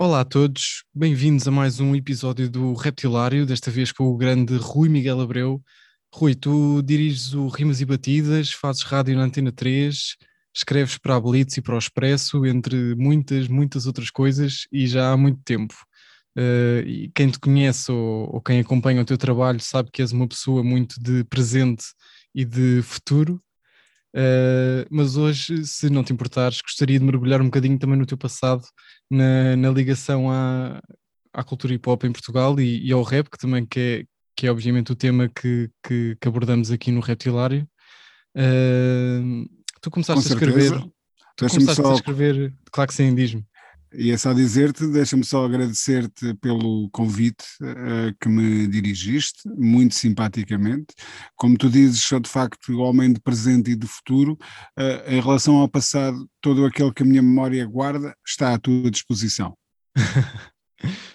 Olá a todos, bem-vindos a mais um episódio do Reptilário, desta vez com o grande Rui Miguel Abreu. Rui, tu diriges o Rimas e Batidas, fazes rádio na Antena 3, escreves para a Blitz e para o Expresso, entre muitas, muitas outras coisas, e já há muito tempo. Uh, e quem te conhece ou, ou, quem acompanha o teu trabalho sabe que és uma pessoa muito de presente e de futuro. Uh, mas hoje, se não te importares, gostaria de mergulhar um bocadinho também no teu passado, na, na ligação à, à cultura hip hop em Portugal e, e, ao rap, que também que é, que é obviamente o tema que, que, que abordamos aqui no Reptilário. Uh, tu começaste a escrever. Tu começaste só... a escrever, claro que sim, diz-me. E é só dizer-te, deixa-me só agradecer-te pelo convite uh, que me dirigiste, muito simpaticamente. Como tu dizes, sou de facto homem de presente e de futuro. Uh, em relação ao passado, todo aquele que a minha memória guarda está à tua disposição.